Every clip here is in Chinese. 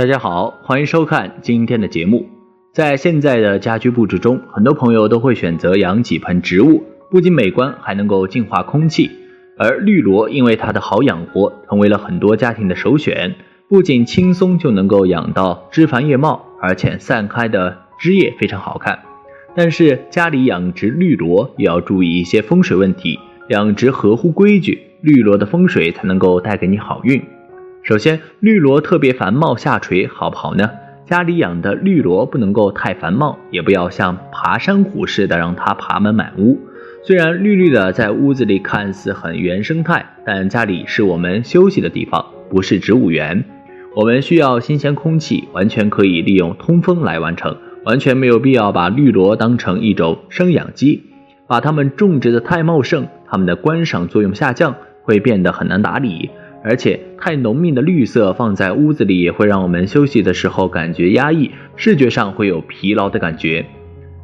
大家好，欢迎收看今天的节目。在现在的家居布置中，很多朋友都会选择养几盆植物，不仅美观，还能够净化空气。而绿萝因为它的好养活，成为了很多家庭的首选。不仅轻松就能够养到枝繁叶茂，而且散开的枝叶非常好看。但是家里养殖绿萝也要注意一些风水问题，养殖合乎规矩，绿萝的风水才能够带给你好运。首先，绿萝特别繁茂下垂，好不好呢？家里养的绿萝不能够太繁茂，也不要像爬山虎似的让它爬满满屋。虽然绿绿的在屋子里看似很原生态，但家里是我们休息的地方，不是植物园。我们需要新鲜空气，完全可以利用通风来完成，完全没有必要把绿萝当成一种生养鸡，把它们种植的太茂盛，它们的观赏作用下降，会变得很难打理。而且太浓密的绿色放在屋子里也会让我们休息的时候感觉压抑，视觉上会有疲劳的感觉。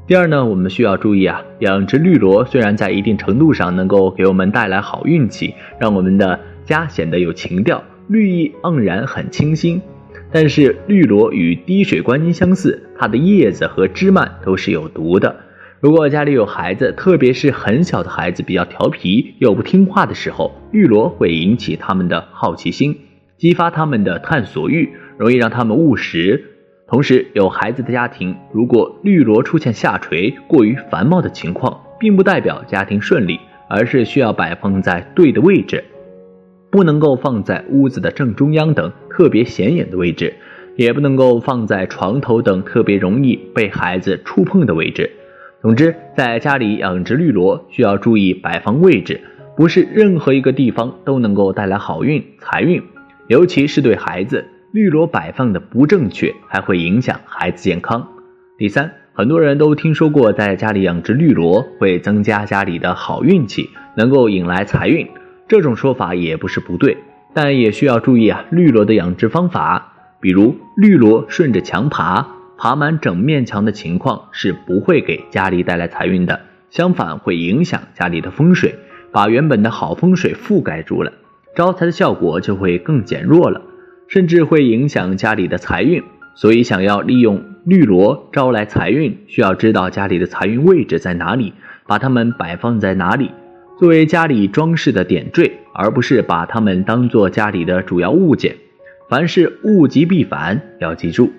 第二呢，我们需要注意啊，养殖绿萝虽然在一定程度上能够给我们带来好运气，让我们的家显得有情调，绿意盎然，很清新。但是绿萝与滴水观音相似，它的叶子和枝蔓都是有毒的。如果家里有孩子，特别是很小的孩子比较调皮又不听话的时候，绿萝会引起他们的好奇心，激发他们的探索欲，容易让他们误食。同时，有孩子的家庭，如果绿萝出现下垂、过于繁茂的情况，并不代表家庭顺利，而是需要摆放在对的位置，不能够放在屋子的正中央等特别显眼的位置，也不能够放在床头等特别容易被孩子触碰的位置。总之，在家里养殖绿萝需要注意摆放位置，不是任何一个地方都能够带来好运财运，尤其是对孩子，绿萝摆放的不正确还会影响孩子健康。第三，很多人都听说过在家里养殖绿萝会增加家里的好运气，能够引来财运，这种说法也不是不对，但也需要注意啊，绿萝的养殖方法，比如绿萝顺着墙爬。爬满整面墙的情况是不会给家里带来财运的，相反会影响家里的风水，把原本的好风水覆盖住了，招财的效果就会更减弱了，甚至会影响家里的财运。所以，想要利用绿萝招来财运，需要知道家里的财运位置在哪里，把它们摆放在哪里，作为家里装饰的点缀，而不是把它们当做家里的主要物件。凡事物极必反，要记住。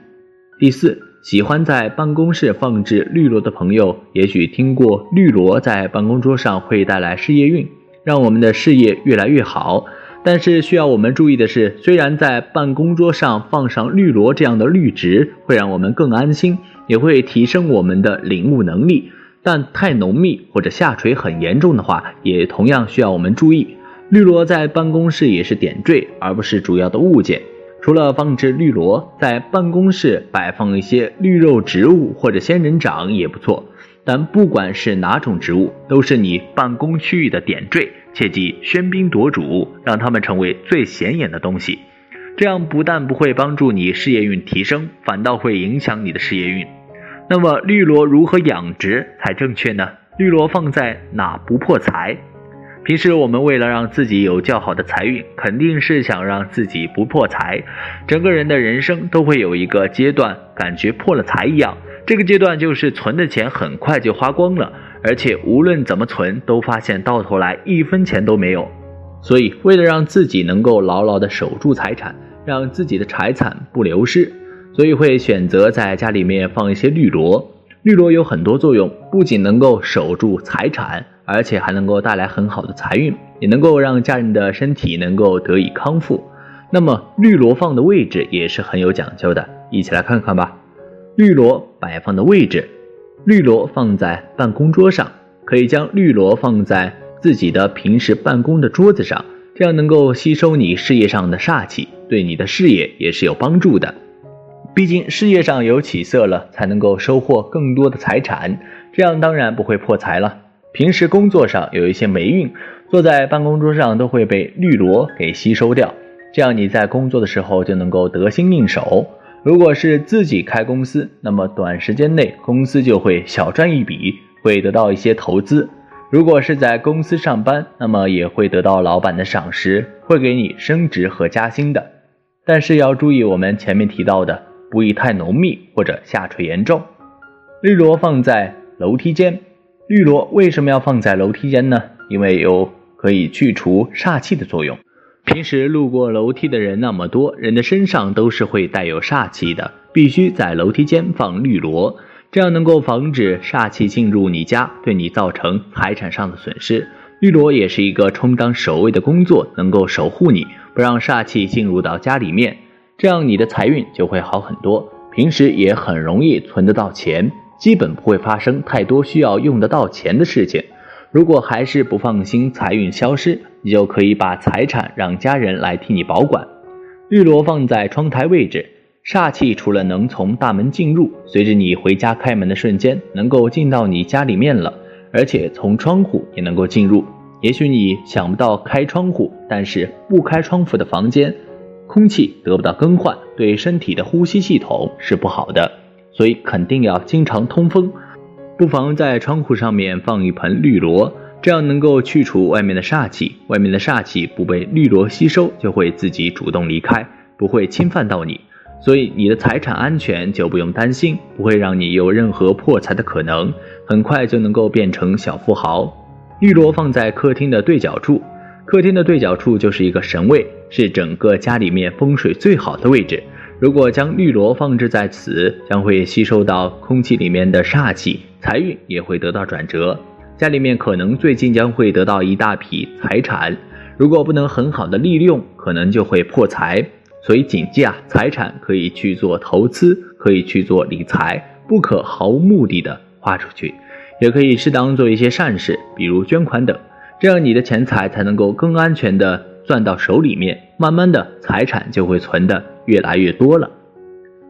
第四。喜欢在办公室放置绿萝的朋友，也许听过绿萝在办公桌上会带来事业运，让我们的事业越来越好。但是需要我们注意的是，虽然在办公桌上放上绿萝这样的绿植会让我们更安心，也会提升我们的领悟能力，但太浓密或者下垂很严重的话，也同样需要我们注意。绿萝在办公室也是点缀，而不是主要的物件。除了放置绿萝，在办公室摆放一些绿肉植物或者仙人掌也不错。但不管是哪种植物，都是你办公区域的点缀，切忌喧宾夺主，让它们成为最显眼的东西。这样不但不会帮助你事业运提升，反倒会影响你的事业运。那么绿萝如何养殖才正确呢？绿萝放在哪不破财？平时我们为了让自己有较好的财运，肯定是想让自己不破财。整个人的人生都会有一个阶段，感觉破了财一样。这个阶段就是存的钱很快就花光了，而且无论怎么存，都发现到头来一分钱都没有。所以，为了让自己能够牢牢的守住财产，让自己的财产不流失，所以会选择在家里面放一些绿萝。绿萝有很多作用，不仅能够守住财产。而且还能够带来很好的财运，也能够让家人的身体能够得以康复。那么绿萝放的位置也是很有讲究的，一起来看看吧。绿萝摆放的位置，绿萝放在办公桌上，可以将绿萝放在自己的平时办公的桌子上，这样能够吸收你事业上的煞气，对你的事业也是有帮助的。毕竟事业上有起色了，才能够收获更多的财产，这样当然不会破财了。平时工作上有一些霉运，坐在办公桌上都会被绿萝给吸收掉，这样你在工作的时候就能够得心应手。如果是自己开公司，那么短时间内公司就会小赚一笔，会得到一些投资。如果是在公司上班，那么也会得到老板的赏识，会给你升职和加薪的。但是要注意我们前面提到的。不宜太浓密或者下垂严重。绿萝放在楼梯间，绿萝为什么要放在楼梯间呢？因为有可以去除煞气的作用。平时路过楼梯的人那么多，人的身上都是会带有煞气的，必须在楼梯间放绿萝，这样能够防止煞气进入你家，对你造成财产上的损失。绿萝也是一个充当守卫的工作，能够守护你，不让煞气进入到家里面。这样你的财运就会好很多，平时也很容易存得到钱，基本不会发生太多需要用得到钱的事情。如果还是不放心财运消失，你就可以把财产让家人来替你保管。绿萝放在窗台位置，煞气除了能从大门进入，随着你回家开门的瞬间，能够进到你家里面了，而且从窗户也能够进入。也许你想不到开窗户，但是不开窗户的房间。空气得不到更换，对身体的呼吸系统是不好的，所以肯定要经常通风。不妨在窗户上面放一盆绿萝，这样能够去除外面的煞气。外面的煞气不被绿萝吸收，就会自己主动离开，不会侵犯到你。所以你的财产安全就不用担心，不会让你有任何破财的可能，很快就能够变成小富豪。绿萝放在客厅的对角处。客厅的对角处就是一个神位，是整个家里面风水最好的位置。如果将绿萝放置在此，将会吸收到空气里面的煞气，财运也会得到转折。家里面可能最近将会得到一大笔财产，如果不能很好的利用，可能就会破财。所以谨记啊，财产可以去做投资，可以去做理财，不可毫无目的的花出去，也可以适当做一些善事，比如捐款等。这样你的钱财才能够更安全的攥到手里面，慢慢的财产就会存的越来越多了。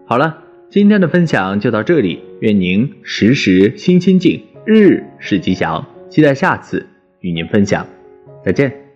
好了，今天的分享就到这里，愿您时时心清静，日日是吉祥，期待下次与您分享，再见。